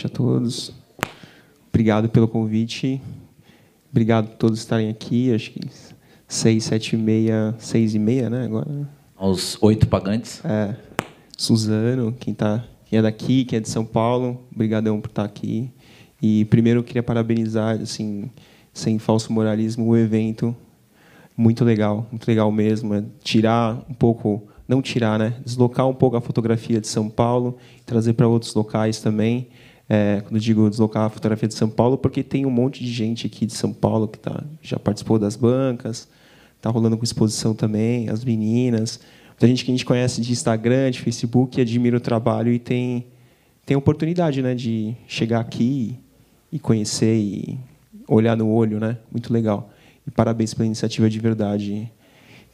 noite a todos. Obrigado pelo convite. Obrigado por todos estarem aqui. Acho que seis, sete e meia, seis e meia, né? Agora. Aos oito pagantes. É. Suzano, quem tá, quem é daqui, quem é de São Paulo, obrigadão por estar aqui. E primeiro eu queria parabenizar, assim, sem falso moralismo, o evento. Muito legal, muito legal mesmo. É tirar um pouco, não tirar, né? Deslocar um pouco a fotografia de São Paulo, trazer para outros locais também. É, quando digo deslocar a fotografia de São Paulo, porque tem um monte de gente aqui de São Paulo que tá, já participou das bancas, está rolando com exposição também, as meninas. Muita gente que a gente conhece de Instagram, de Facebook, admira o trabalho e tem, tem oportunidade né, de chegar aqui e conhecer e olhar no olho. Né? Muito legal. E parabéns pela iniciativa de verdade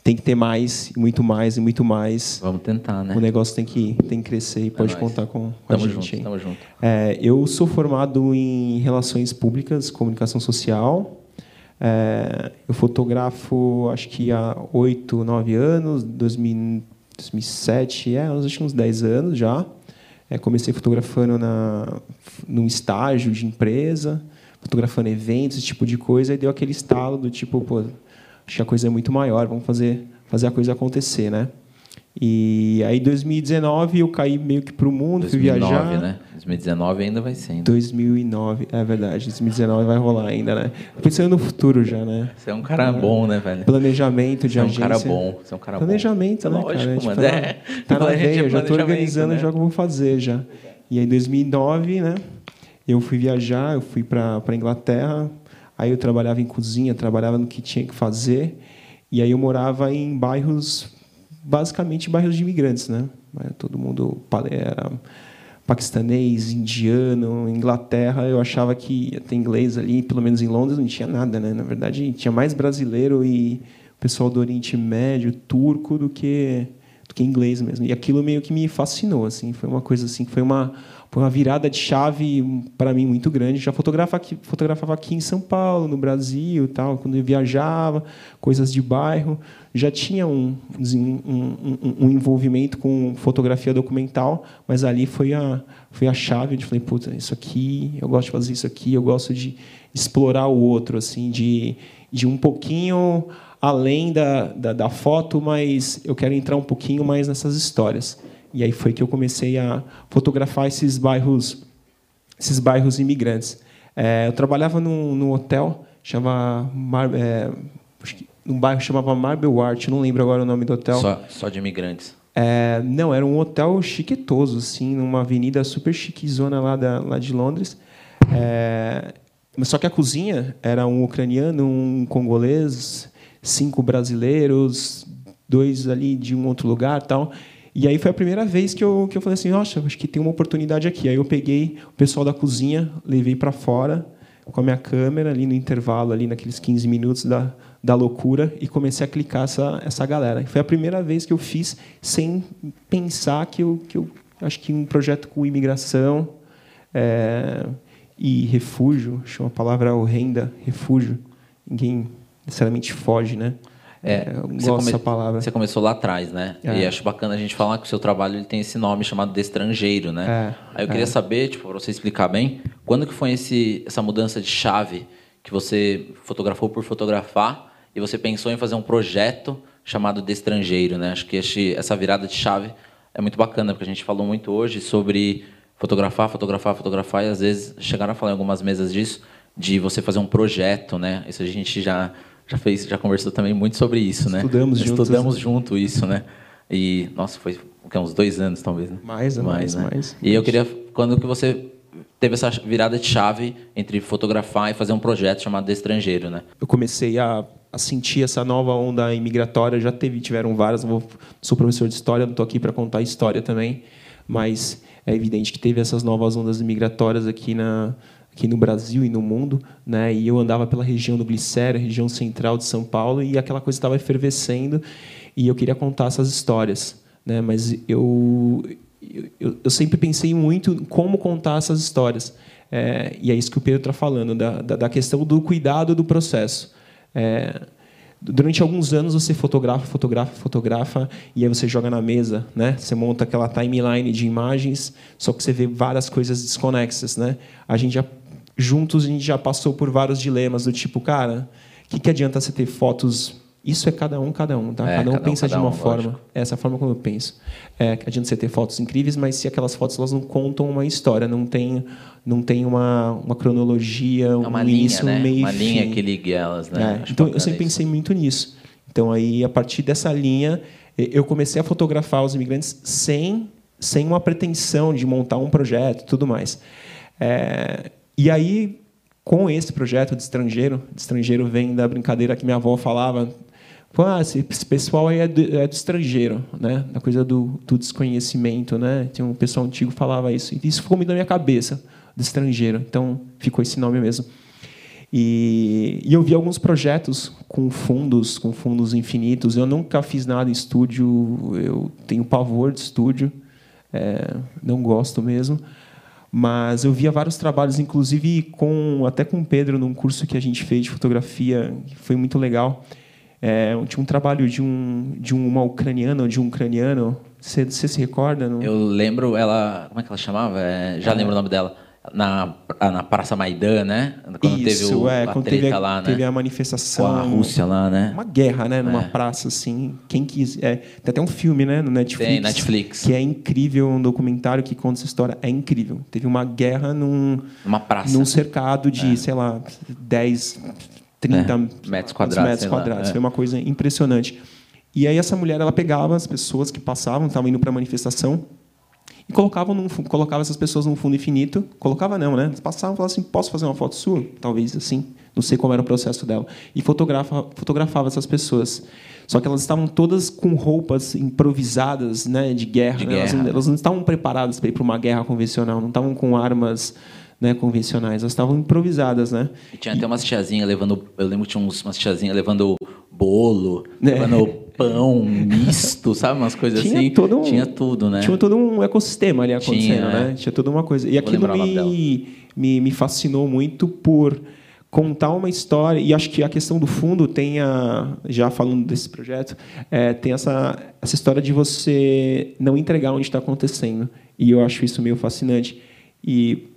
tem que ter mais, muito mais e muito mais. Vamos tentar, né? O negócio tem que, tem que crescer e é pode contar com, com tamo a gente. Junto, tamo junto. É, eu sou formado em Relações Públicas, Comunicação Social. É, eu fotografo, acho que há oito, nove anos, 2000, 2007, é, acho que uns dez anos já. É, comecei fotografando na, num estágio de empresa, fotografando eventos, esse tipo de coisa, e deu aquele estalo do tipo, pô, acho que a coisa é muito maior, vamos fazer, fazer a coisa acontecer, né? E aí, em 2019, eu caí meio que para o mundo, 2009, fui viajar. né? 2019 ainda vai ser. 2009, é verdade. 2019 vai rolar ainda, né? Pensando no futuro já, né? Você é um cara bom, né, velho? Planejamento de Você é um agência. cara bom. Você é um cara Planejamento, bom. né, Lógico, cara? Mano, é. Tá na veia, eu já estou planejamento, organizando né? já eu vou fazer já. E aí, em 2009, né? Eu fui viajar, eu fui para para Inglaterra. Aí eu trabalhava em cozinha, trabalhava no que tinha que fazer. E aí eu morava em bairros, basicamente bairros de imigrantes, né? Todo mundo era paquistanês, indiano, Inglaterra. Eu achava que ia ter inglês ali, pelo menos em Londres não tinha nada, né? Na verdade, tinha mais brasileiro e pessoal do Oriente Médio, turco, do que do que inglês mesmo. E aquilo meio que me fascinou, assim. Foi uma coisa assim, foi uma foi uma virada de chave para mim muito grande. Já fotografava aqui, fotografava aqui em São Paulo, no Brasil, tal, quando eu viajava, coisas de bairro. Já tinha um, um, um, um envolvimento com fotografia documental, mas ali foi a foi a chave. Eu falei, puta, isso aqui, eu gosto de fazer isso aqui, eu gosto de explorar o outro, assim, de de um pouquinho além da, da, da foto, mas eu quero entrar um pouquinho mais nessas histórias. E aí foi que eu comecei a fotografar esses bairros, esses bairros imigrantes. É, eu trabalhava num, num hotel chama Mar, é, num bairro chamava Marble Art, não lembro agora o nome do hotel. Só, só de imigrantes. É, não, era um hotel chiquetoso, assim, numa avenida super chiquezona lá, da, lá de Londres. É, só que a cozinha era um ucraniano, um congolês, cinco brasileiros, dois ali de um outro lugar, tal. E aí foi a primeira vez que eu, que eu falei assim, nossa, acho que tem uma oportunidade aqui. Aí eu peguei o pessoal da cozinha, levei para fora com a minha câmera ali no intervalo, ali naqueles 15 minutos da, da loucura e comecei a clicar essa, essa galera. Foi a primeira vez que eu fiz sem pensar que eu, que eu acho que um projeto com imigração é, e refúgio, acho uma palavra horrenda, refúgio. Ninguém necessariamente foge, né? É, eu você gosto dessa palavra. Você começou lá atrás, né? É. E acho bacana a gente falar que o seu trabalho ele tem esse nome chamado de estrangeiro, né? É, Aí eu queria é. saber, tipo, para você explicar bem, quando que foi esse, essa mudança de chave que você fotografou por fotografar e você pensou em fazer um projeto chamado de estrangeiro, né? Acho que este, essa virada de chave é muito bacana, porque a gente falou muito hoje sobre fotografar, fotografar, fotografar, e às vezes chegaram a falar em algumas mesas disso, de você fazer um projeto, né? Isso a gente já já fez, já conversou também muito sobre isso, né? Estudamos juntos. Estudamos junto isso, né? E nossa, foi uns dois anos talvez, né? Mais, mais, né? mais. E eu queria quando que você teve essa virada de chave entre fotografar e fazer um projeto chamado de estrangeiro, né? Eu comecei a, a sentir essa nova onda imigratória. Já teve, tiveram várias. Não vou, sou professor de história, não estou aqui para contar história também, mas é evidente que teve essas novas ondas migratórias aqui na aqui no Brasil e no mundo, né? E eu andava pela região do Glicério, região central de São Paulo, e aquela coisa estava efervescendo, e eu queria contar essas histórias, né? Mas eu eu, eu sempre pensei muito em como contar essas histórias, é, e é isso que o Pedro está falando da, da, da, questão do cuidado do processo. É, durante alguns anos você fotografa, fotografa, fotografa e aí você joga na mesa, né? Você monta aquela timeline de imagens, só que você vê várias coisas desconexas, né? A gente já juntos a gente já passou por vários dilemas do tipo, cara, o que, que adianta você ter fotos isso é cada um, cada um, tá? É, cada um cada pensa um, de uma um, forma. Lógico. Essa é a forma como eu penso. É, adianta você ter fotos incríveis, mas se aquelas fotos elas não contam uma história, não tem, não tem uma, uma cronologia, é uma um linha, início, né? um meio Uma linha que ligue elas, né? É, então eu sempre pensei muito nisso. Então aí a partir dessa linha eu comecei a fotografar os imigrantes sem sem uma pretensão de montar um projeto, tudo mais. É, e aí com esse projeto de estrangeiro, de estrangeiro vem da brincadeira que minha avó falava ah, esse pessoal aí é do, é do, estrangeiro, né? Da coisa do, do, desconhecimento, né? Tinha um pessoal antigo que falava isso. E isso ficou muito na minha cabeça, do estrangeiro. Então, ficou esse nome mesmo. E, e, eu vi alguns projetos com fundos, com fundos infinitos. Eu nunca fiz nada em estúdio. Eu tenho pavor de estúdio. É, não gosto mesmo. Mas eu via vários trabalhos, inclusive com até com o Pedro, num curso que a gente fez de fotografia, que foi muito legal é, tinha um trabalho de, um, de uma ucraniana, de um ucraniano. Você, se recorda? Não? Eu lembro ela. Como é que ela chamava? É, já lembro o nome dela. Na, na Praça Maidan, né? Quando Isso, teve o, é, a quando teve a, lá, né? teve a manifestação. Com a Rússia lá, né? Uma guerra, né? Numa é. praça, assim. Quem quis. É, tem até um filme, né? No Netflix. Tem, Netflix. Que é incrível, um documentário que conta essa história. É incrível. Teve uma guerra num. Uma praça. Num cercado de, é. sei lá, 10, 30 é, metros quadrados. Metros quadrados. Foi uma coisa impressionante. E aí essa mulher ela pegava as pessoas que passavam, estavam indo para a manifestação, e colocava, num, colocava essas pessoas num fundo infinito. Colocava não, né? Eles passavam e falavam assim, posso fazer uma foto sua? Talvez assim. Não sei como era o processo dela. E fotografa, fotografava essas pessoas. Só que elas estavam todas com roupas improvisadas né, de guerra. De né? guerra. Elas, elas, não estavam preparadas para ir para uma guerra convencional, não estavam com armas né, convencionais, elas estavam improvisadas, né? E tinha até umas tiazinhas levando, eu lembro que tinha umas tiazinhas levando bolo, é. levando pão misto, sabe, umas coisas tinha assim. Todo um, tinha tudo, né? Tinha todo um ecossistema ali acontecendo, tinha, né? Tinha toda uma coisa. E aquilo me, me, me fascinou muito por contar uma história e acho que a questão do fundo tem a já falando desse projeto é, tem essa essa história de você não entregar onde está acontecendo e eu acho isso meio fascinante e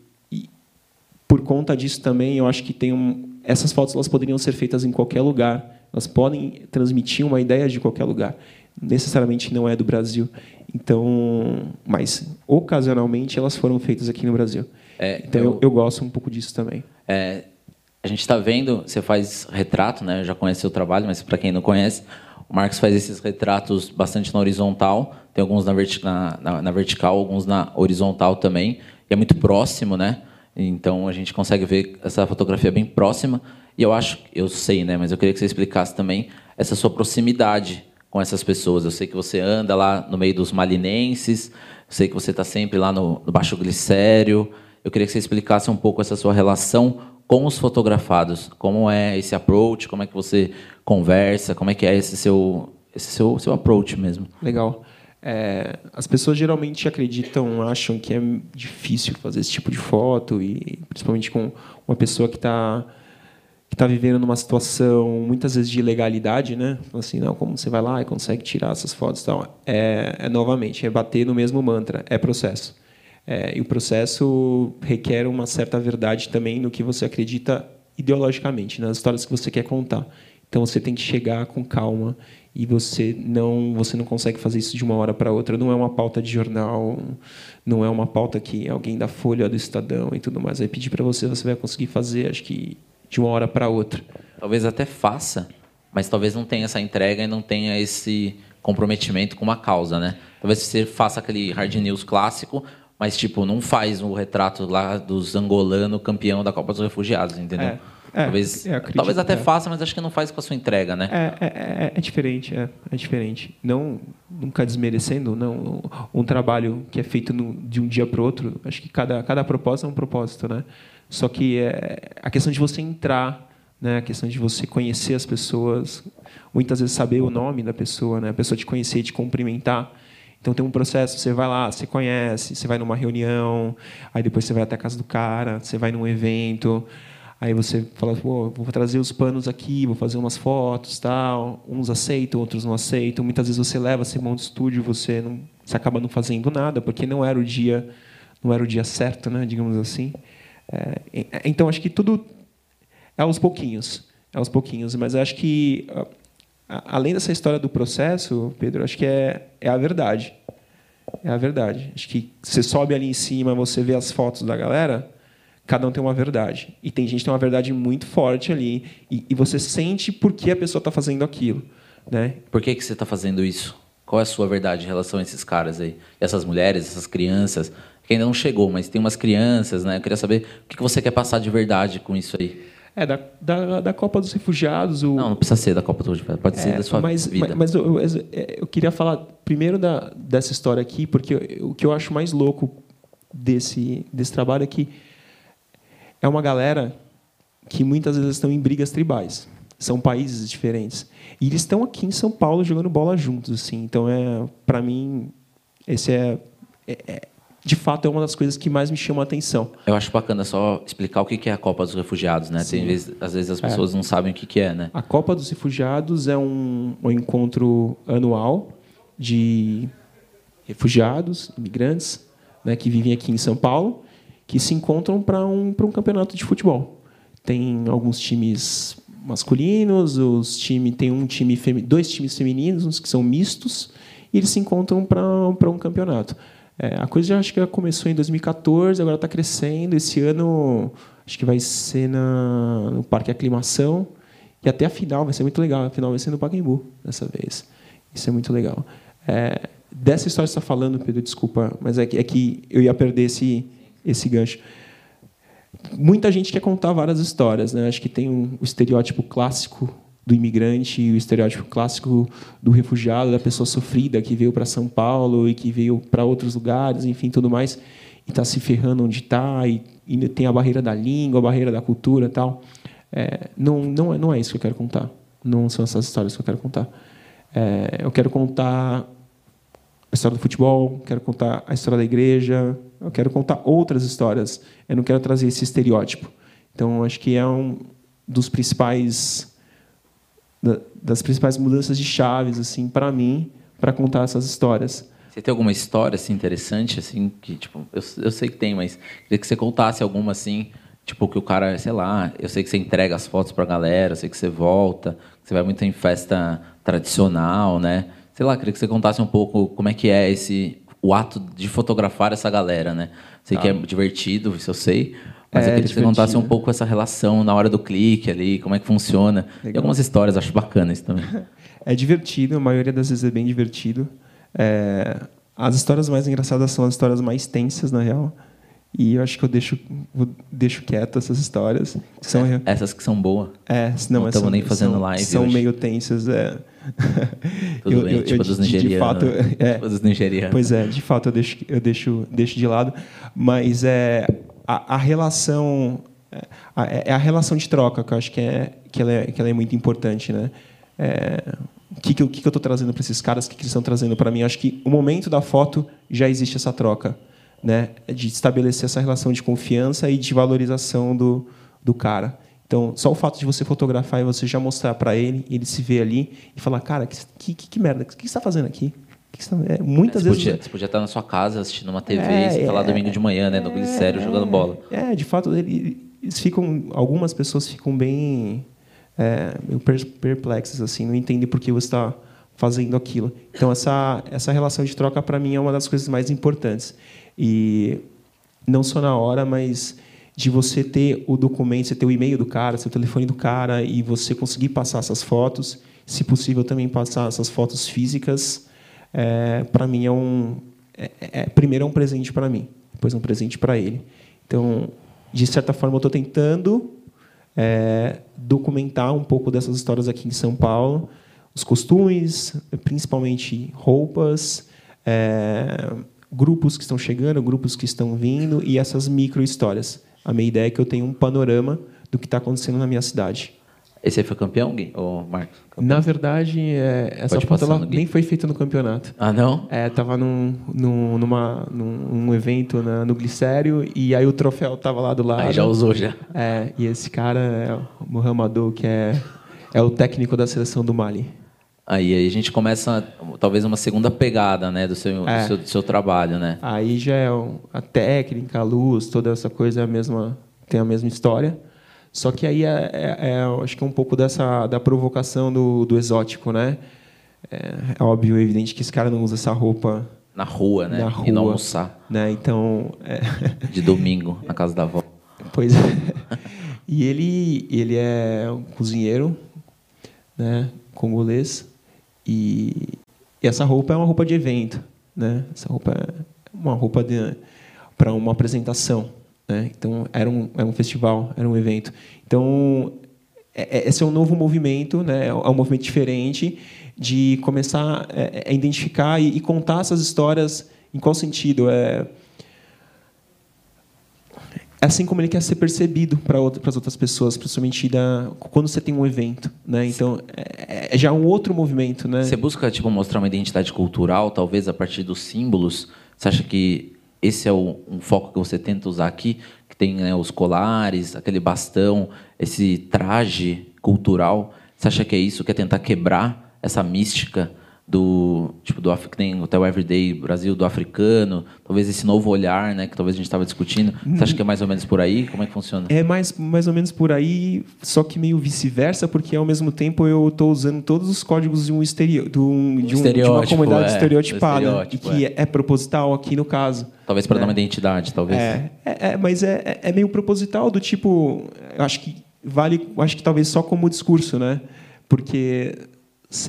por conta disso também, eu acho que tem um, essas fotos elas poderiam ser feitas em qualquer lugar. Elas podem transmitir uma ideia de qualquer lugar. Necessariamente não é do Brasil. Então, mas ocasionalmente elas foram feitas aqui no Brasil. É, então eu, eu, gosto um pouco disso também. É, a gente está vendo, você faz retrato, né? Eu já conhece o trabalho, mas para quem não conhece, o Marcos faz esses retratos bastante na horizontal. Tem alguns na, verti na, na, na vertical, alguns na horizontal também. E é muito próximo, né? Então a gente consegue ver essa fotografia bem próxima. E eu acho, eu sei, né? Mas eu queria que você explicasse também essa sua proximidade com essas pessoas. Eu sei que você anda lá no meio dos malinenses, sei que você está sempre lá no, no Baixo Glicério. Eu queria que você explicasse um pouco essa sua relação com os fotografados. Como é esse approach? Como é que você conversa? Como é que é esse seu, esse seu, seu approach mesmo? Legal. É, as pessoas geralmente acreditam, acham que é difícil fazer esse tipo de foto e principalmente com uma pessoa que está que está vivendo numa situação muitas vezes de ilegalidade, né? Assim, não, como você vai lá e consegue tirar essas fotos, tal? É, é novamente é bater no mesmo mantra, é processo. É, e o processo requer uma certa verdade também no que você acredita ideologicamente, nas histórias que você quer contar. Então você tem que chegar com calma e você não você não consegue fazer isso de uma hora para outra. Não é uma pauta de jornal, não é uma pauta que alguém da Folha do Estadão e tudo mais vai pedir para você, você vai conseguir fazer, acho que de uma hora para outra. Talvez até faça, mas talvez não tenha essa entrega e não tenha esse comprometimento com uma causa, né? Talvez você faça aquele hard news clássico, mas tipo não faz o retrato lá dos angolano campeão da Copa dos Refugiados, entendeu? É. É, talvez, acredito, talvez até é. faça, mas acho que não faz com a sua entrega, né? É, é, é, é diferente, é, é, diferente. Não, nunca desmerecendo, não. Um trabalho que é feito no, de um dia para o outro, acho que cada, cada propósito é um propósito, né? Só que é a questão de você entrar, né? A questão de você conhecer as pessoas, muitas vezes saber o nome da pessoa, né? A pessoa te conhecer, te cumprimentar. Então tem um processo, você vai lá, você conhece, você vai numa reunião, aí depois você vai até a casa do cara, você vai num evento, Aí você fala, vou trazer os panos aqui, vou fazer umas fotos, tal. Uns aceitam, outros não aceitam. Muitas vezes você leva, você monta estúdio, você não, você acaba não fazendo nada porque não era o dia, não era o dia certo, né? Digamos assim. É, então acho que tudo é aos pouquinhos, é aos pouquinhos. Mas acho que além dessa história do processo, Pedro, acho que é, é a verdade. É a verdade. Acho que você sobe ali em cima, você vê as fotos da galera cada um tem uma verdade. E tem gente que tem uma verdade muito forte ali. E, e você sente por que a pessoa está fazendo aquilo. Né? Por que, que você está fazendo isso? Qual é a sua verdade em relação a esses caras aí? Essas mulheres, essas crianças, que ainda não chegou, mas tem umas crianças, né? Eu queria saber o que você quer passar de verdade com isso aí. É, da, da, da Copa dos Refugiados. O... Não, não precisa ser da Copa dos Refugiados, pode é, ser da sua mas, vida. Mas, mas eu, eu, eu, queria falar primeiro da, dessa história aqui, porque o que eu acho mais louco desse, desse trabalho é que é uma galera que muitas vezes estão em brigas tribais. São países diferentes. E eles estão aqui em São Paulo jogando bola juntos, assim. Então é, para mim, esse é, é, é, de fato é uma das coisas que mais me chama a atenção. Eu acho bacana só explicar o que é a Copa dos Refugiados, né? Tem às vezes as pessoas é. não sabem o que é, né? A Copa dos Refugiados é um, um encontro anual de refugiados, imigrantes, né, que vivem aqui em São Paulo que se encontram para um, um campeonato de futebol. Tem alguns times masculinos, os time, tem um time dois times femininos, uns que são mistos, e eles se encontram para um campeonato. É, a coisa já acho que começou em 2014, agora está crescendo. Esse ano acho que vai ser na, no Parque Aclimação. E até a final vai ser muito legal. A final vai ser no Pacaembu dessa vez. Isso é muito legal. É, dessa história que você está falando, Pedro, desculpa, mas é que, é que eu ia perder esse, esse gancho. Muita gente quer contar várias histórias, né? Acho que tem um, o estereótipo clássico do imigrante, o estereótipo clássico do refugiado, da pessoa sofrida que veio para São Paulo e que veio para outros lugares, enfim, tudo mais, e está se ferrando onde está, e, e, tem a barreira da língua, a barreira da cultura, tal. É, não, não, é, não é isso que eu quero contar. Não são essas histórias que eu quero contar. É, eu quero contar a história do futebol, quero contar a história da igreja, eu quero contar outras histórias. Eu não quero trazer esse estereótipo. Então, acho que é um dos principais das principais mudanças de chaves assim para mim para contar essas histórias. Você tem alguma história assim interessante assim que tipo eu, eu sei que tem, mas queria que você contasse alguma assim tipo que o cara sei lá eu sei que você entrega as fotos para a galera, eu sei que você volta, que você vai muito em festa tradicional, né? Sei lá, queria que você contasse um pouco como é que é esse o ato de fotografar essa galera, né? Sei que é tá. divertido, isso eu sei. Mas é, eu queria que você contasse um pouco essa relação na hora do clique ali, como é que funciona. Legal. E algumas histórias, acho bacana isso também. É divertido, a maioria das vezes é bem divertido. É... As histórias mais engraçadas são as histórias mais tensas, na real. E eu acho que eu deixo, deixo quieto essas histórias. São... É, essas que são boas. É, não, não estamos nem fazendo são, live. São hoje. meio tensas, é. Tudo eu, bem, eu, tipo eu, dos nigerianos. De fato, é, tipo dos nigerianos. Pois é, de fato eu deixo, eu deixo, deixo de lado. Mas é, a, a relação. É, a, é a relação de troca que eu acho que, é, que, ela, é, que ela é muito importante. Né? É, o que, que, eu, que, que eu estou trazendo para esses caras? O que, que eles estão trazendo para mim? Eu acho que o momento da foto já existe essa troca né, de estabelecer essa relação de confiança e de valorização do, do cara. Então, só o fato de você fotografar e você já mostrar para ele, ele se vê ali e falar, cara, que, que, que merda, o que você está fazendo aqui? Tá... É, muitas você vezes. Podia, você podia estar na sua casa assistindo uma TV, é, você está lá é, domingo de manhã, né, no glicério, é, jogando bola. É, de fato, ele, eles ficam, algumas pessoas ficam bem é, perplexas, assim, não entendem por que você está fazendo aquilo. Então, essa, essa relação de troca, para mim, é uma das coisas mais importantes. E não só na hora, mas de você ter o documento, você ter o e-mail do cara, seu telefone do cara e você conseguir passar essas fotos, se possível também passar essas fotos físicas, é, para mim é um é, é, primeiro é um presente para mim, depois é um presente para ele. Então, de certa forma, eu estou tentando é, documentar um pouco dessas histórias aqui em São Paulo, os costumes, principalmente roupas, é, grupos que estão chegando, grupos que estão vindo e essas micro histórias. A minha ideia é que eu tenha um panorama do que está acontecendo na minha cidade. Esse aí foi campeão, Gui? Ou Marcos? Campeão? Na verdade, é, essa Pode foto passar ela nem foi feita no campeonato. Ah, não? É, tava num, num, numa, num um evento na, no Glicério e aí o troféu tava lá do lado. Aí já usou já. É, e esse cara é o Mohamadou, que é, é o técnico da seleção do Mali. Aí, aí a gente começa, talvez, uma segunda pegada né, do, seu, É. do, seu, do seu trabalho, né? Aí já é um- a técnica, a luz, toda essa coisa é a mesma, tem a mesma história. Só que aí é, é- é, acho que é um pouco dessa da provocação do, do exótico, né? É, é óbvio, é evidente que esse cara não usa essa roupa, Na rua, né? Na E não rua. almoçar. né? Então, é, De domingo, na casa da avó. Pois é. E ele, ele é um cozinheiro, né, congolês, e, e essa roupa é uma roupa de evento, né? Essa roupa é uma roupa para uma apresentação, né? Então era um, era um festival, era um evento. Então é- é- esse é um novo movimento, né? É um movimento diferente de começar é, a identificar e, e contar essas histórias. Em qual sentido? É, é assim como ele quer ser percebido para as outras pessoas, principalmente da, quando você tem um evento, né? Então é, é já um outro movimento, né? Você busca tipo mostrar uma identidade cultural, talvez a partir dos símbolos. Você acha que esse é o, um foco que você tenta usar aqui, que tem né, os colares, aquele bastão, esse traje cultural? Você acha que é isso? Quer tentar quebrar essa mística do tipo do que tem o Everyday Brasil do africano, talvez esse novo olhar, né, que talvez a gente estava discutindo. Você acha que é mais ou menos por aí? Como é que funciona? É mais, mais ou menos por aí, só que meio vice-versa, porque ao mesmo tempo eu estou usando todos os códigos de um estereo, de, um, de, um- de uma comunidade é, estereotipada, e que é. é proposital aqui no caso. Talvez para né? dar uma identidade, talvez. É, é, é, mas é, é- é meio proposital do tipo, eu acho que vale, acho que talvez só como discurso, né? Porque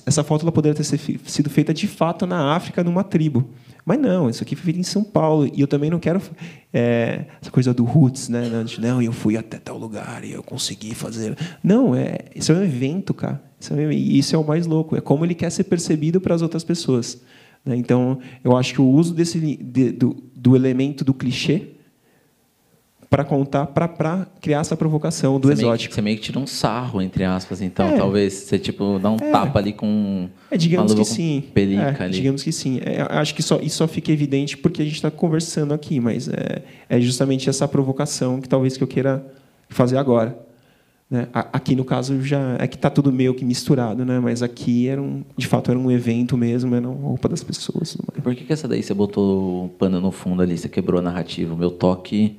essa foto ela poderia ter sido feita de fato na África, numa tribo. Mas não, isso aqui foi feito em São Paulo. E eu também não quero é, essa coisa do roots, né? Não, eu fui até tal lugar e eu consegui fazer. Não, é, isso é um evento, cara. Isso é, e isso é o mais louco. É como ele quer ser percebido para as outras pessoas. né? Então, eu acho que o uso desse, de- do, do elemento do clichê para contar, para criar essa provocação do você Meio que, exótico. você meio que tira um sarro, entre aspas, então. É. Talvez você, tipo, dá um É. tapa ali com É, digamos que sim. É, ali. Digamos que sim. É, acho que só, isso só fica evidente porque a gente está conversando aqui, mas é, é justamente essa provocação que talvez que eu queira fazer agora. Né? Aqui no caso já é que está tudo meio que misturado, né? Mas aqui era um, de fato era um evento mesmo, era uma roupa das pessoas. Por que, que essa daí você botou o pano no fundo ali? Você quebrou a narrativa. O meu toque,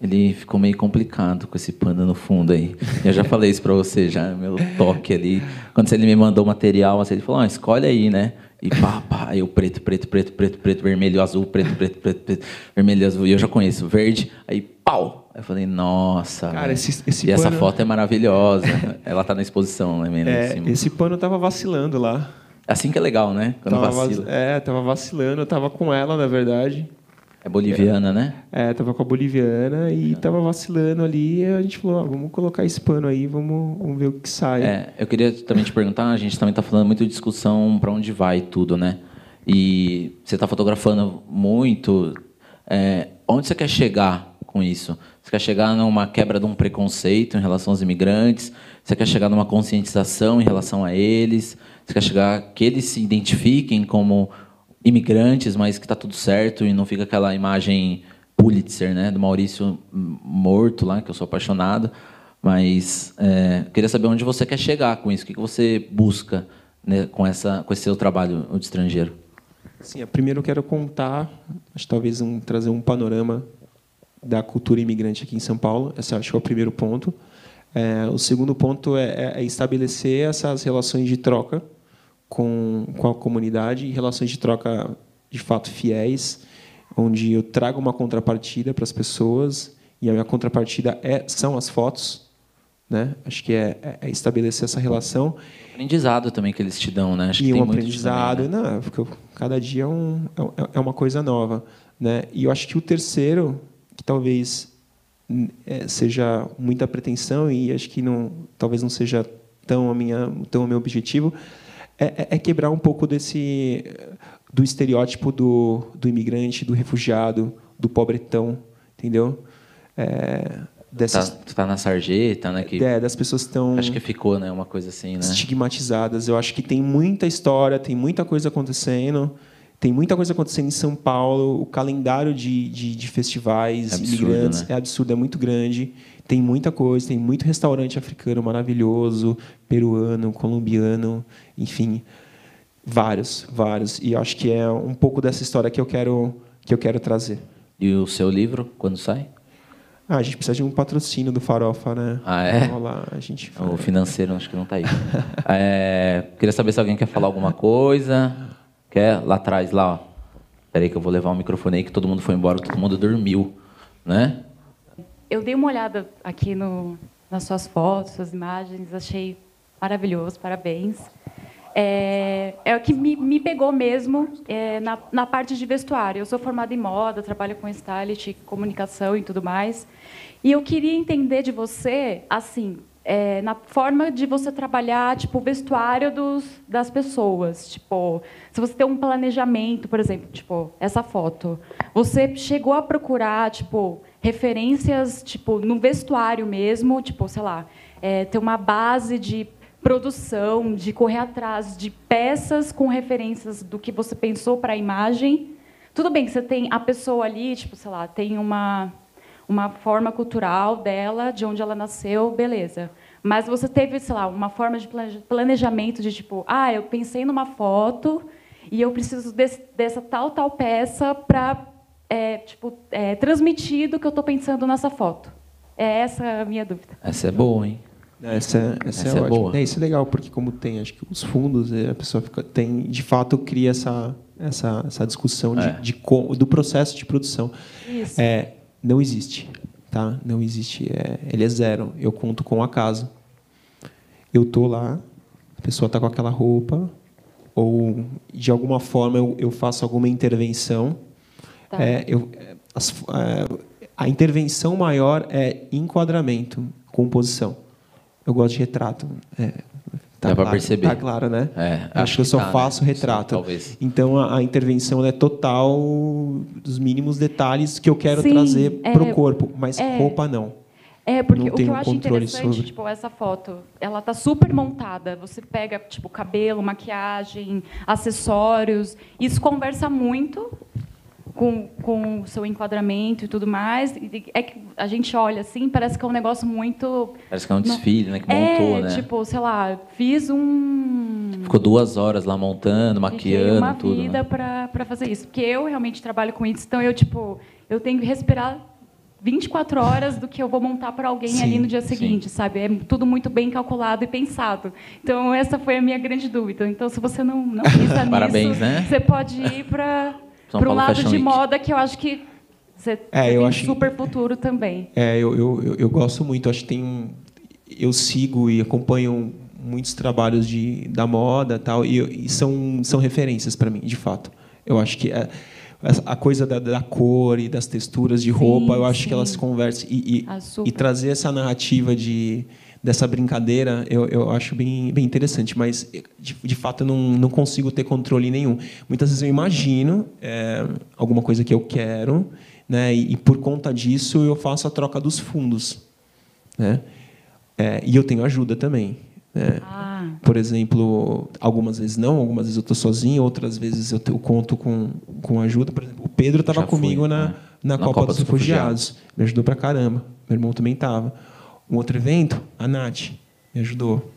ele ficou meio complicado com esse pano no fundo aí. Eu já falei isso pra você, já. Meu toque ali. Quando ele me mandou o material, assim, ele falou, ah, escolhe aí, né? E pá, pá, aí o preto, preto, preto, preto, preto, vermelho, azul, preto, preto, preto, preto, vermelho, azul. E eu já conheço, verde, aí pau! Aí eu falei, nossa. Cara, esse- esse e essa pano- foto é maravilhosa. Ela tá na exposição, né, em É, esse pano estava vacilando lá. Assim que é legal, né? Quando Tava vacila. vac- É, tava vacilando. Eu tava com ela, na verdade. É boliviana, né? É, tava com a boliviana e tava vacilando ali. E a gente falou, ah, vamos colocar esse pano aí, vamos, vamos ver o que sai. É, eu queria também te perguntar, a gente também está falando muito de discussão para onde vai tudo, né? E você está fotografando muito. é, onde você quer chegar com isso? Você quer chegar numa quebra de um preconceito em relação aos imigrantes? Você quer chegar numa conscientização em relação a eles? Você quer chegar que eles se identifiquem como imigrantes, mas que está tudo certo e não fica aquela imagem Pulitzer, né, do Maurício morto lá, que eu sou apaixonado. Mas é, queria saber onde você quer chegar com isso, o que você busca né, com essa, com esse seu trabalho de estrangeiro. Sim, primeiro eu quero contar, acho talvez um, trazer um panorama da cultura imigrante aqui em São Paulo. Esse acho que é o primeiro ponto. É, o segundo ponto é, é estabelecer essas relações de troca com, com a comunidade e relações de troca de fato fiéis, onde eu trago uma contrapartida para as pessoas e a minha contrapartida é, são as fotos. Né? Acho que é, é- é estabelecer essa relação Aprendizado também que eles te dão, né? Acho que e tem um aprendizado, também, né? não, porque eu- cada dia é, um, é, é uma coisa nova, né? E eu acho que o terceiro, que talvez hum, é, seja muita pretensão e acho que não, talvez não seja tão a minha, tão o meu objetivo, é, é- é quebrar um pouco desse do estereótipo do, do imigrante, do refugiado, do pobretão, entendeu? É, dessas Tá, tá na sarjeta, né? Que é, das pessoas que estão acho que ficou, né? Uma coisa assim, né? estigmatizadas. Eu acho que tem muita história, tem muita coisa acontecendo. Tem muita coisa acontecendo em São Paulo. O calendário de, de, de festivais É absurdo, imigrantes né? é absurdo, é muito grande. Tem muita coisa, tem muito restaurante africano maravilhoso, peruano, colombiano, enfim, vários, vários. E acho que é um pouco dessa história que eu quero que eu quero trazer. E o seu livro, quando sai? Ah, a gente precisa de um patrocínio do Farofa, né? Ah, é? Vamos lá, a gente O faz. financeiro acho que não tá aí. É, queria saber se alguém quer falar alguma coisa. Lá atrás, lá, ó. Peraí que eu vou levar o microfone aí, que todo mundo foi embora, todo mundo dormiu, né? Eu dei uma olhada aqui no, nas suas fotos, suas imagens, achei maravilhoso, parabéns. É, é o que me, me pegou mesmo é, na, na parte de vestuário. Eu sou formada em moda, trabalho com stylist, comunicação e tudo mais. E eu queria entender de você, assim, é, na forma de você trabalhar, tipo, o vestuário dos, das pessoas. Tipo, se você tem um planejamento, por exemplo, tipo, essa foto, você chegou a procurar, tipo, referências, tipo, no vestuário mesmo, tipo, sei lá, é, ter uma base de produção, de correr atrás de peças com referências do que você pensou para a imagem. Tudo bem que você tem a pessoa ali, tipo, sei lá, tem uma uma forma cultural dela, de onde ela nasceu, beleza. Mas você teve, sei lá, uma forma de plane- planejamento de tipo, ah, eu pensei numa foto e eu preciso desse- dessa tal tal peça para tipo é, transmitir do que eu estou pensando nessa foto. É essa a minha dúvida. Essa é boa, hein? Essa, essa, Essa é, é ótima. boa. É, isso é legal, porque como tem, acho que os fundos, eh, a pessoa fica, tem, de fato, cria essa, essa, essa discussão de, É. de co- do processo de produção. Isso. É, não existe, tá? Não existe. É, ele é zero. Eu conto com o acaso. Eu tô lá, a pessoa tá com aquela roupa, ou de alguma forma eu, eu faço alguma intervenção. Tá. É, eu, as- é, a intervenção maior é enquadramento, composição. Eu gosto de retrato. É, Dá pra claro, perceber. Tá claro, né? É, acho, que eu só tá, né? faço Sim, retrato. talvez. Então a, a intervenção é total dos mínimos detalhes que eu quero Sim, trazer é, para o corpo, mas é. roupa não. É, porque não o que tenho eu acho interessante, sobre. tipo, essa foto, ela tá super montada. Você pega, tipo, cabelo, maquiagem, acessórios. Isso conversa muito com, com o seu enquadramento e tudo mais. É que a gente olha assim, parece que é um negócio muito... Parece que é um desfile, né? Que montou, é, né? tipo, sei lá, fiz um... Ficou duas horas lá montando, maquiando, uma tudo. vida Né? para fazer isso, porque eu realmente trabalho com isso, então eu tipo, eu tenho que respirar 24 horas do que eu vou montar para alguém Sim, ali no dia sim. seguinte, sabe? É tudo muito bem calculado e pensado. Então essa foi a minha grande dúvida. Então se você não não pensa nisso, Parabéns, né? você pode ir para São para Paulo lado Fashion de Week. moda que eu acho que você, É, tem acho que- super futuro também. É, eu, eu, eu, eu gosto muito. Acho que tem um, eu sigo e acompanho muitos trabalhos de, da moda tal e, e são são referências para mim, de fato. Eu acho que é, a coisa da, da cor e das texturas de roupa, eu acho sim. que elas se conversam e, e, Ah, e trazer essa narrativa de dessa brincadeira, eu, eu acho bem, bem interessante, mas de, de fato eu não, não consigo ter controle nenhum. Muitas vezes eu imagino é, alguma coisa que eu quero, né, e, e por conta disso eu faço a troca dos fundos, né? É, e eu tenho ajuda também. Né? Ah, Por exemplo, algumas vezes não, algumas vezes eu estou sozinho, outras vezes eu, eu conto com, com ajuda. Por exemplo, o Pedro estava Já fui, comigo na, né? na, Na Copa, Copa dos, dos Refugiados. Me ajudou pra caramba. Meu irmão também estava. Um outro evento, a Nath me ajudou.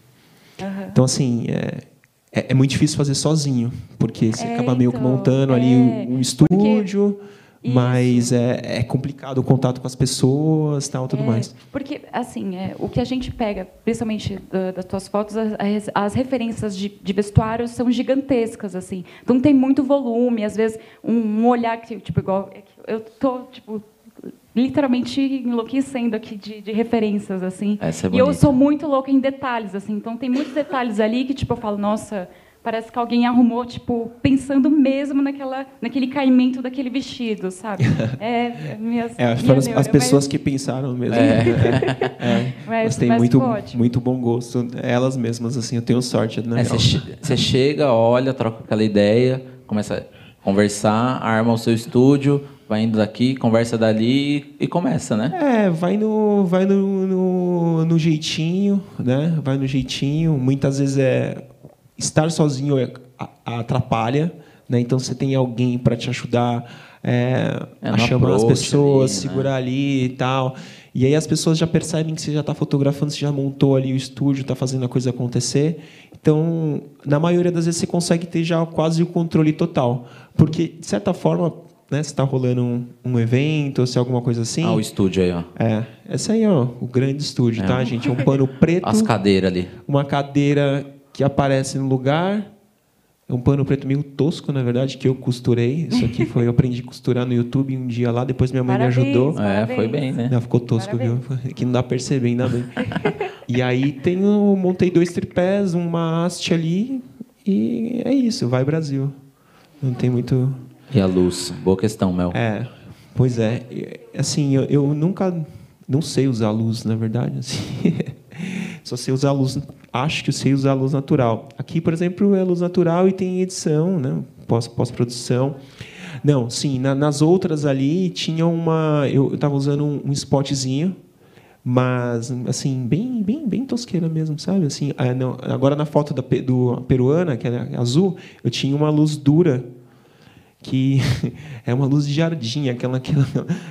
aham. Então, assim, é, é, é muito difícil fazer sozinho, porque você É, acaba meio que então, montando ali é, um estúdio, mas é, é complicado o contato com as pessoas tal, tudo É, mais. Porque, assim, é, o que a gente pega, principalmente da- das tuas fotos, as, as referências de, de vestuário são gigantescas, assim. Então tem muito volume, às vezes um, um olhar que, tipo, igual... que Eu tô, tipo, literalmente enlouquecendo aqui de, de referências, assim. Essa é e eu sou muito louca em detalhes, assim. Então tem muitos detalhes ali que, tipo, eu falo, nossa... Parece que alguém arrumou, tipo, pensando mesmo naquela, naquele caimento daquele vestido, sabe? É, é minhas, É, foram as, neura, as mas- pessoas que pensaram mesmo. É, Mas- elas têm mas muito, pode. muito bom gosto. Elas mesmas, assim, eu tenho sorte. Né? É, você chega, olha, troca aquela ideia, começa a conversar, arma o seu estúdio, vai indo daqui, conversa dali e começa, né? É, vai no, vai no, no, no jeitinho, né? Vai no jeitinho. Muitas vezes é estar sozinho é, atrapalha, né? Então você tem alguém para te ajudar é, é a chamar as pessoas, ali, né? segurar né? ali e tal. E aí as pessoas já percebem que você já está fotografando, você já montou ali o estúdio, está fazendo a coisa acontecer. Então, na maioria das vezes você consegue ter já quase o controle total, porque de certa forma, né, se está rolando um, um, evento, ou se é alguma coisa assim. Ah, o estúdio aí, ó. É, esse aí, ó, o grande estúdio, é. tá, gente? É um pano preto. As cadeiras ali. Uma cadeira que aparece no lugar é um pano preto meio tosco, na verdade, que eu costurei. Isso aqui foi eu aprendi a costurar no YouTube um dia lá, depois minha mãe parabéns, me ajudou. Parabéns. É, foi bem, né? Não, ficou tosco, parabéns. viu? Que não dá pra perceber, ainda bem. e aí tenho, montei dois tripés, uma haste ali, e é isso, vai Brasil. Não tem muito. E a luz? Boa questão, Mel. É, pois é. Assim, eu, eu nunca. Não sei usar luz, na verdade. Assim. Só sei usar luz acho que eu sei usar luz natural. Aqui, por exemplo, é luz natural e tem edição, né? pós-produção. Não, sim, na, nas outras ali tinha uma. Eu estava usando um, um, spotzinho, mas assim, bem, bem, bem tosqueira mesmo, sabe? Assim, ah, agora na foto da, do peruana, que é azul, eu tinha uma luz dura que é uma luz de jardim, aquela, aquela,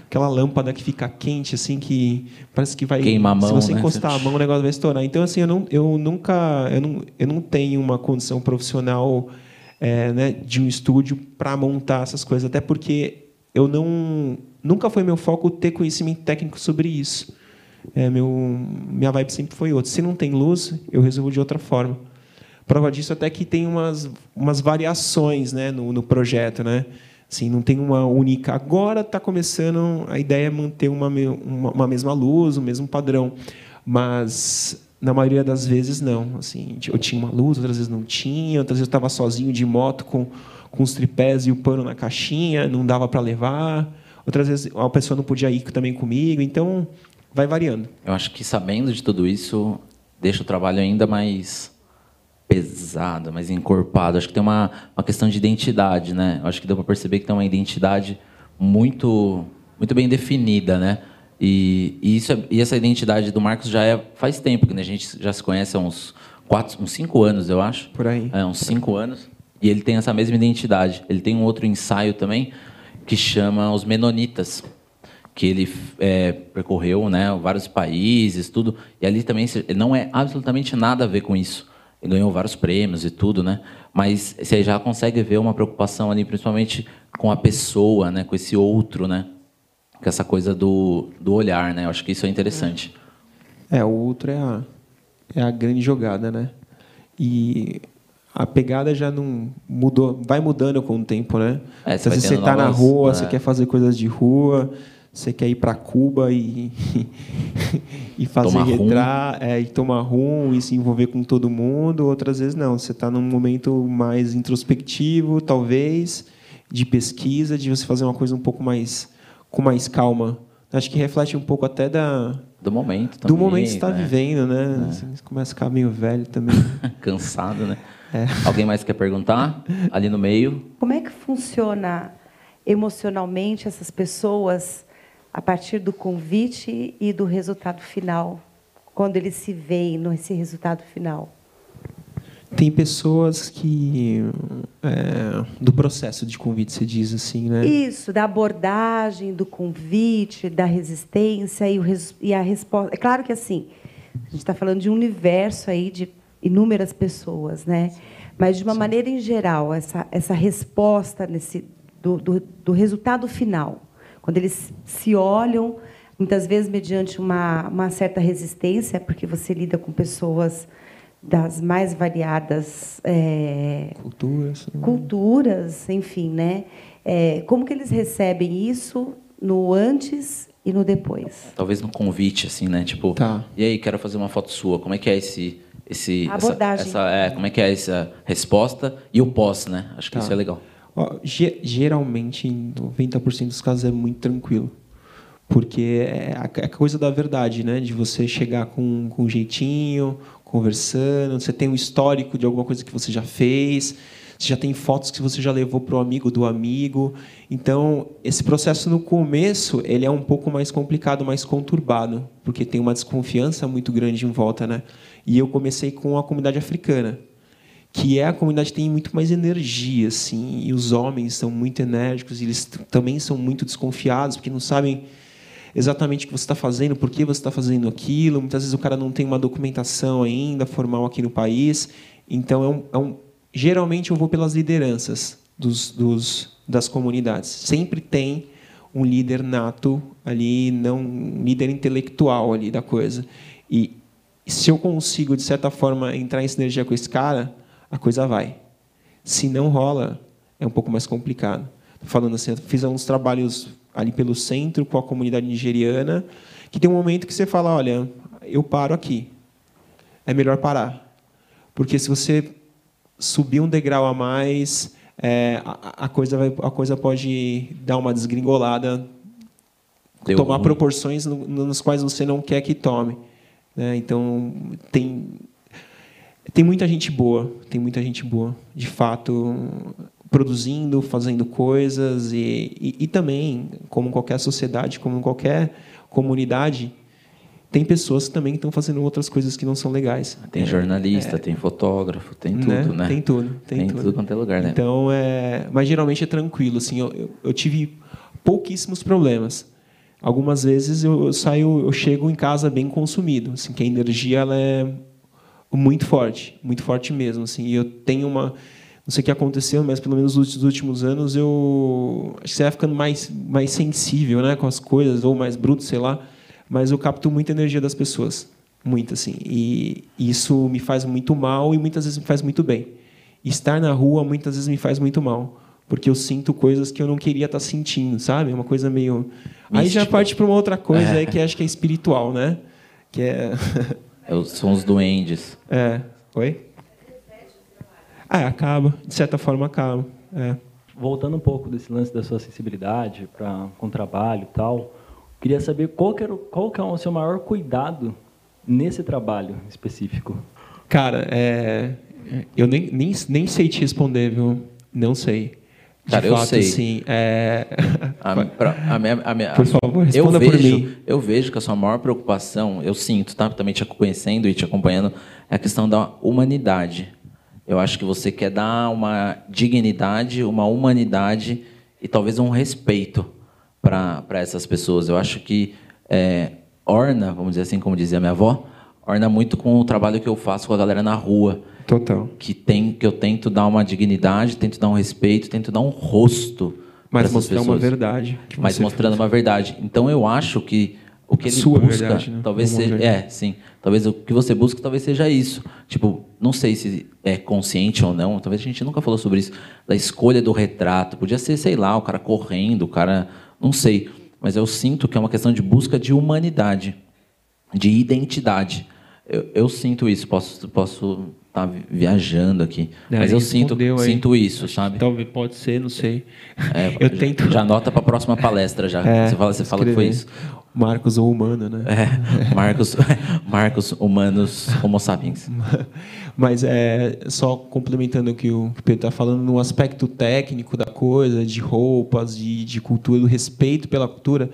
aquela lâmpada que fica quente, assim, que parece que vai. Queima a mão. Se você né? encostar a mão, o negócio vai estourar. Então, assim, eu, não, eu nunca. Eu não, eu não tenho uma condição profissional é, né, de um estúdio para montar essas coisas, até porque eu não. Nunca foi meu foco ter conhecimento técnico sobre isso. É, meu, minha vibe sempre foi outra. Se não tem luz, eu resolvo de outra forma. Prova disso até que tem umas, umas variações né, no, no projeto. Né? Assim, não tem uma única. Agora está começando, a ideia é manter uma, uma, uma, mesma luz, o mesmo padrão. Mas, na maioria das vezes, não. Assim, eu tinha uma luz, outras vezes não tinha, outras vezes eu estava sozinho de moto com, com os tripés e o pano na caixinha, não dava para levar. Outras vezes a pessoa não podia ir também comigo. Então, vai variando. Eu acho que sabendo de tudo isso, deixa o trabalho ainda mais pesado, mais encorpado. Acho que tem uma, uma questão de identidade, né? Acho que deu para perceber que tem uma identidade muito muito bem definida, né? E, e isso é, e essa identidade do Marcos já é faz tempo que né? a gente já se conhece há uns quatro, uns cinco anos, eu acho. Por aí. É, uns cinco anos. E ele tem essa mesma identidade. Ele tem um outro ensaio também que chama Os Menonitas, que ele é, percorreu, né, vários países, tudo. E ali também não é absolutamente nada a ver com isso ganhou vários prêmios e tudo, né? Mas você já consegue ver uma preocupação ali, principalmente com a pessoa, né? Com esse outro, né? Com essa coisa do, do olhar, né? Eu acho que isso é interessante. É, o outro é a, é a grande jogada, né? E a pegada já não mudou, vai mudando com o tempo, né? É, você você está na rua, é. você quer fazer coisas de rua, você quer ir para Cuba e, e fazer retrar, é, e tomar rum e se envolver com todo mundo. Outras vezes não, você está num momento mais introspectivo, talvez, de pesquisa, de você fazer uma coisa um pouco mais com mais calma. Acho que reflete um pouco até da do momento também, do momento que está né? vivendo, né? É. Você começa a ficar meio velho também. Cansado, né? É. Alguém mais quer perguntar? Ali no meio. Como é que funciona emocionalmente essas pessoas a partir do convite e do resultado final, quando eles se veem nesse resultado final? Tem pessoas que é, do processo de convite se diz assim, né? Isso, da abordagem, do convite, da resistência e, o, e a resposta. É claro que assim, a gente está falando de um universo aí de inúmeras pessoas, né? Mas de uma Sim. maneira em geral, essa essa resposta nesse do, do, do resultado final quando eles se olham, muitas vezes mediante uma, uma certa resistência, porque você lida com pessoas das mais variadas é, culturas, né? culturas, enfim, né? É, como que eles recebem isso no antes e no depois? Talvez no convite, assim, né? Tipo, tá. e aí quero fazer uma foto sua. Como é que é esse esse A abordagem? Essa, essa, é, como é que é essa resposta e o pós, né? Acho que tá. isso é legal. Ó, geralmente, em 90% dos casos, é muito tranquilo. Porque é a coisa da verdade, né? De você chegar com, com um jeitinho, conversando, você tem um histórico de alguma coisa que você já fez, Você já tem fotos que você já levou para o amigo do amigo. Então, esse processo no começo ele é um pouco mais complicado, mais conturbado, porque tem uma desconfiança muito grande em volta, né? E eu comecei com a comunidade africana, que é a comunidade tem muito mais energia, assim, e os homens são muito enérgicos, e eles também são muito desconfiados, porque não sabem exatamente o que você está fazendo, por que você está fazendo aquilo. Muitas vezes o cara não tem uma documentação ainda formal aqui no país. Então, é um, é um geralmente eu vou pelas lideranças dos, dos, das comunidades. Sempre tem um líder nato ali, não um líder intelectual ali da coisa. E se eu consigo de certa forma entrar em sinergia com esse cara, a coisa vai. Se não rola, é um pouco mais complicado. Falando assim, fiz alguns trabalhos ali pelo centro com a comunidade nigeriana, que tem um momento que você fala, olha, eu paro aqui. É melhor parar. Porque se você subir um degrau a mais, é, a, a, coisa vai, a coisa pode dar uma desgringolada, Deu tomar ruim. proporções no, nos quais você não quer que tome. Né? Então tem tem muita gente boa, tem muita gente boa, de fato, produzindo, fazendo coisas e, e, e também, como qualquer sociedade, como qualquer comunidade, tem pessoas também que estão fazendo outras coisas que não são legais. Tem jornalista, é, tem fotógrafo, tem né? tudo, né? Tem tudo, tem, tem tudo. tudo quanto é lugar, né? Então, é, mas geralmente é tranquilo, assim, eu, eu, eu tive pouquíssimos problemas. Algumas vezes eu, eu, saio, eu chego em casa bem consumido, assim, que a energia ela é muito forte, muito forte mesmo, assim. E eu tenho uma, não sei o que aconteceu, mas pelo menos nos últimos anos eu acho que você vai ficando mais mais sensível, né, com as coisas ou mais bruto, sei lá mas eu capto muita energia das pessoas, muito assim, e isso me faz muito mal e muitas vezes me faz muito bem. Estar na rua muitas vezes me faz muito mal, porque eu sinto coisas que eu não queria estar sentindo, sabe? É uma coisa meio Místico. aí já parte para uma outra coisa é. aí que acho que é espiritual, né? Que é, é são os duendes. É. Oi? Ah, acaba, de certa forma acaba. É. Voltando um pouco desse lance da sua sensibilidade para com o trabalho e tal, Queria saber qual que, era, qual que é o seu maior cuidado nesse trabalho específico. Cara, é, eu nem, nem, nem sei te responder, viu? Não sei. Cara, fato, eu sei. Sim, é... a, a minha, a minha, por favor, responda eu vejo, por mim. Eu vejo que a sua maior preocupação, eu sinto, tá? também te conhecendo e te acompanhando, é a questão da humanidade. Eu acho que você quer dar uma dignidade, uma humanidade e talvez um respeito para essas pessoas. Eu acho que é, orna, vamos dizer assim, como dizia minha avó, orna muito com o trabalho que eu faço com a galera na rua. Total. Que tem que eu tento dar uma dignidade, tento dar um respeito, tento dar um rosto. Mas mostrar uma verdade. Mas mostrando fez. uma verdade. Então eu acho que o que ele Sua busca, verdade, né? talvez seja, é, sim, talvez o que você busca talvez seja isso. Tipo, não sei se é consciente ou não, talvez a gente nunca falou sobre isso, da escolha do retrato. Podia ser, sei lá, o cara correndo, o cara não sei, mas eu sinto que é uma questão de busca de humanidade, de identidade. Eu, eu sinto isso. Posso posso tá viajando aqui, é, mas eu sinto sinto isso, Acho sabe? Talvez pode ser, não sei. É, eu já, tento. Já anota para a próxima palestra já. É, você fala, você fala que foi isso. Marcos ou humano, né? É, Marcos, Marcos humanos Homo sapiens. Mas é só complementando o que o Pedro está falando, no aspecto técnico da coisa, de roupas, de, de cultura, do respeito pela cultura,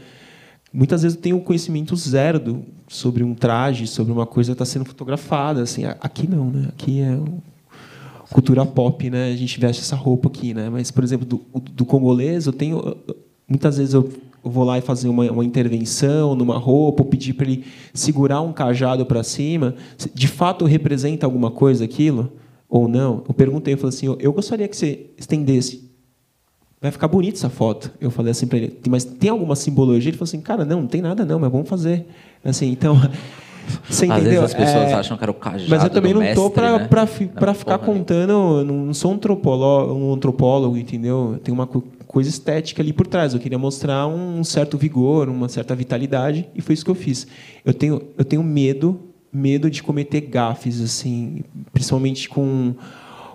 muitas vezes eu tenho um conhecimento zero do, sobre um traje, sobre uma coisa está sendo fotografada. Assim, aqui não, né? Aqui é cultura pop, né? A gente veste essa roupa aqui, né? Mas, por exemplo, do, do congolês, eu tenho muitas vezes eu vou lá e fazer uma, uma intervenção numa roupa, ou pedir para ele segurar um cajado para cima, de fato representa alguma coisa aquilo ou não? Eu perguntei, eu falei assim, eu gostaria que você estendesse. Vai ficar bonita essa foto. Eu falei assim para ele, mas tem alguma simbologia? Ele falou assim, cara, não, não tem nada não, mas vamos fazer. Assim, então Você Às vezes as pessoas é... acham que era o cajado Mas eu também não estou para né? ficar contando, não sou um antropólogo, um antropólogo, entendeu? Tem uma coisa estética ali por trás. Eu queria mostrar um certo vigor, uma certa vitalidade, e foi isso que eu fiz. Eu tenho, eu tenho medo, medo de cometer gafes, assim, principalmente com,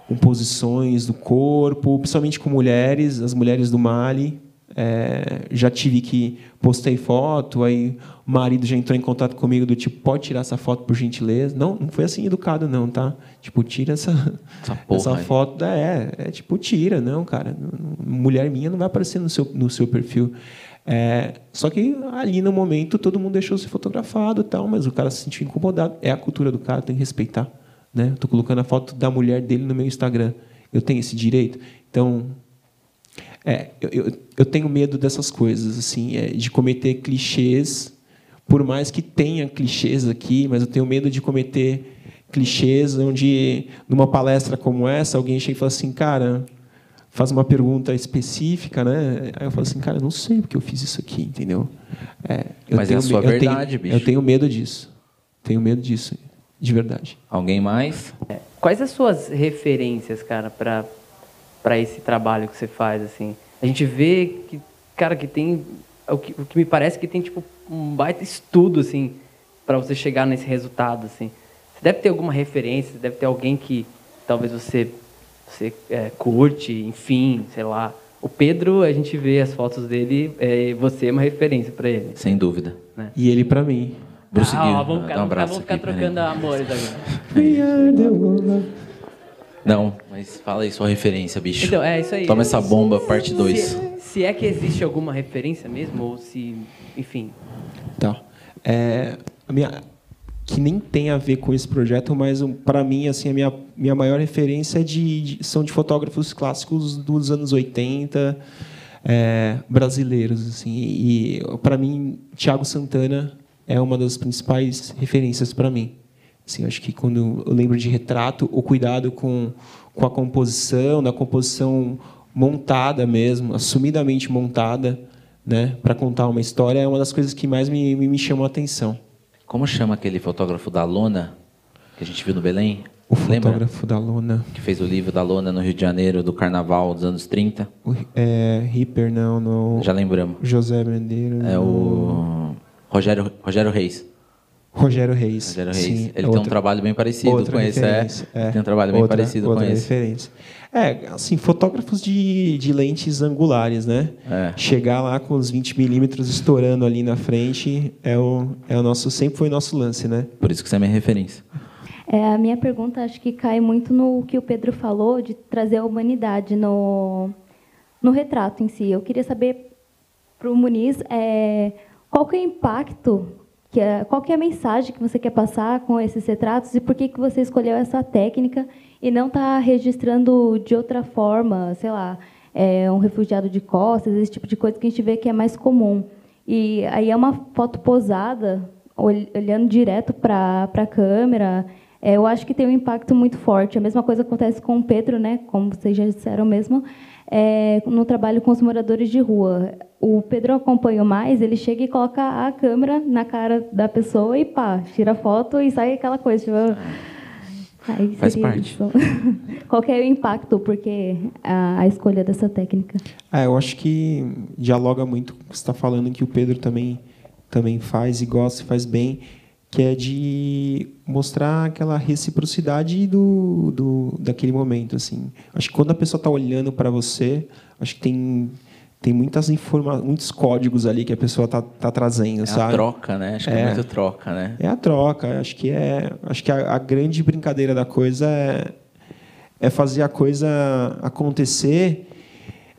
com posições do corpo, principalmente com mulheres, as mulheres do Mali. É, já tive que postei foto, aí o marido já entrou em contato comigo do tipo, pode tirar essa foto por gentileza? Não, não foi assim educado não, tá? Tipo, tira essa essa, essa foto, é, é tipo tira, não, cara. Mulher minha não vai aparecer no seu no seu perfil. É, só que ali no momento todo mundo deixou ser fotografado, tal, mas o cara se sentiu incomodado. É a cultura do cara, tem que respeitar, né? Estou colocando a foto da mulher dele no meu Instagram. Eu tenho esse direito. Então, é, eu, eu, eu, tenho medo dessas coisas, assim, é, de cometer clichês, por mais que tenha clichês aqui, mas eu tenho medo de cometer clichês onde, numa palestra como essa, alguém chega e fala assim, cara, faz uma pergunta específica, né? Aí eu falo assim, cara, eu não sei porque eu fiz isso aqui, entendeu? É, mas é a sua verdade, tenho, bicho. Eu tenho medo disso. Tenho medo disso, de verdade. Alguém mais? É, quais as suas referências, cara, para para esse trabalho que você faz assim. A gente vê que, cara, que tem o que, o que me parece que tem tipo um baita estudo assim para você chegar nesse resultado assim. Você deve ter alguma referência, deve ter alguém que talvez você você é, curte, enfim, sei lá. O Pedro, a gente vê as fotos dele, é, você é uma referência para ele. Sem dúvida. Né? E ele para mim. Bruce ah, ó, vamos ficar, um vamos ficar trocando amores agora. Não, mas fala aí sua referência, bicho. Então, é isso aí. Toma essa bomba, parte 2. Se, se, é que existe alguma referência mesmo, ou se. Enfim. Tá. É, a minha, que nem tem a ver com esse projeto, mas para mim assim a minha, minha maior referência é de, de, são de fotógrafos clássicos dos anos 80 é, brasileiros assim e para mim Thiago Santana é uma das principais referências para mim Assim, acho que quando eu lembro de retrato, o cuidado com, com a composição, da composição montada mesmo, assumidamente montada, né, para contar uma história, é uma das coisas que mais me, me, me chamou a atenção. Como chama aquele fotógrafo da Lona que a gente viu no Belém? O fotógrafo da Lona. Que fez o livro da Lona no Rio de Janeiro, do Carnaval dos anos 30. O, é, Ripper, não, no... Já lembramos. José Mendeiro. É o Rogério, Rogério Reis. Rogério Reis. Rogério Reis. Sim, ele outra, tem um trabalho bem parecido com esse. É, é, tem um trabalho bem outra, parecido outra com referência. esse. É, assim, fotógrafos de, de lentes angulares, né? É. Chegar lá com os 20 milímetros estourando ali na frente é o, é o nosso, sempre foi o nosso lance, né? Por isso que você é minha referência. É, a minha pergunta acho que cai muito no que o Pedro falou de trazer a humanidade no, no retrato em si. Eu queria saber para o Muniz é, qual que é o impacto que é, qual que é a mensagem que você quer passar com esses retratos e por que, que você escolheu essa técnica e não está registrando de outra forma, sei lá, é, um refugiado de costas, esse tipo de coisa que a gente vê que é mais comum. E aí é uma foto posada, olhando direto para a câmera, é, eu acho que tem um impacto muito forte. A mesma coisa acontece com o Pedro, né, como vocês já disseram mesmo, é, no trabalho com os moradores de rua. O Pedro acompanha mais, ele chega e coloca a câmera na cara da pessoa e pá, tira foto e sai aquela coisa. Tipo, Aí Faz parte. Qual é o impacto, porque a, a, escolha dessa técnica? Ah, eu acho que dialoga muito com o que você está falando, que o Pedro também, também faz e gosta e faz bem, que é de mostrar aquela reciprocidade do, do daquele momento assim. Acho que quando a pessoa está olhando para você acho que tem tem muitas informações muitos códigos ali que a pessoa está tá trazendo é sabe? a troca né? Acho que é, é. muito troca né? É a troca. Acho que é acho que a, a grande brincadeira da coisa é é fazer a coisa acontecer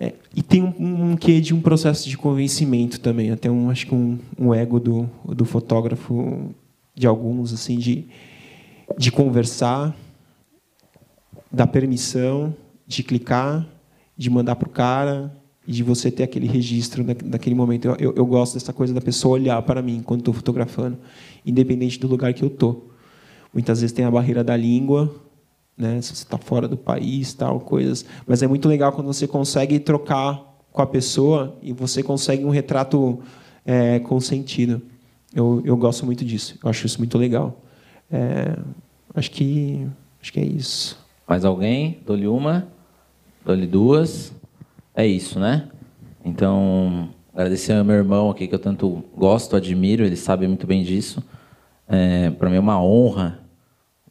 é, e tem um, um quê de um processo de convencimento também. Até um acho que um, um ego do, do fotógrafo de alguns assim de de conversar, dar permissão, de clicar, de mandar para o cara e de você ter aquele registro daquele momento. Eu, eu, eu, gosto dessa coisa da pessoa olhar para mim quando estou fotografando, independente do lugar que eu estou. Muitas vezes tem a barreira da língua, né? Se você está fora do país, tal coisas. Mas é muito legal quando você consegue trocar com a pessoa e você consegue um retrato é, com sentido. Eu, eu gosto muito disso. Eu acho isso muito legal. É, acho que acho que é isso. Mais alguém? Dou-lhe uma, dou-lhe duas. É isso, né? Então, agradecer ao meu irmão aqui que eu tanto gosto, admiro, ele sabe muito bem disso. É, para mim é uma honra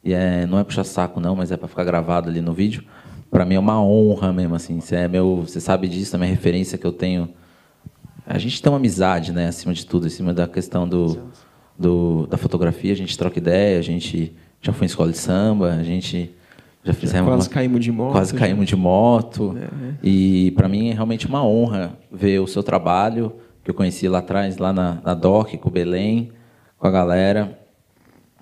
e é, não é puxar saco não, mas é para ficar gravado ali no vídeo. Para mim é uma honra mesmo assim. Você é você sabe disso, é a minha referência que eu tenho a gente tem uma amizade, né, acima de tudo, acima da questão do, do da fotografia, a gente troca ideia, a gente já foi em escola de samba, a gente já fizemos quase uma, caímos de moto. quase já. caímos de moto. É, é. E para mim é realmente uma honra ver o seu trabalho, que eu conheci lá atrás, lá na, na DOC, com o Belém, com a galera.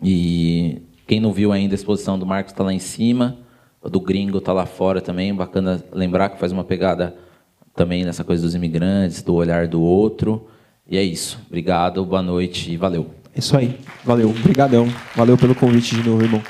E quem não viu ainda a exposição do Marcos está lá em cima, do Gringo está lá fora também. Bacana lembrar que faz uma pegada também nessa coisa dos imigrantes, do olhar do outro. E é isso. Obrigado, boa noite e valeu. É isso aí. Valeu. Obrigadão. Valeu pelo convite de novo, irmão.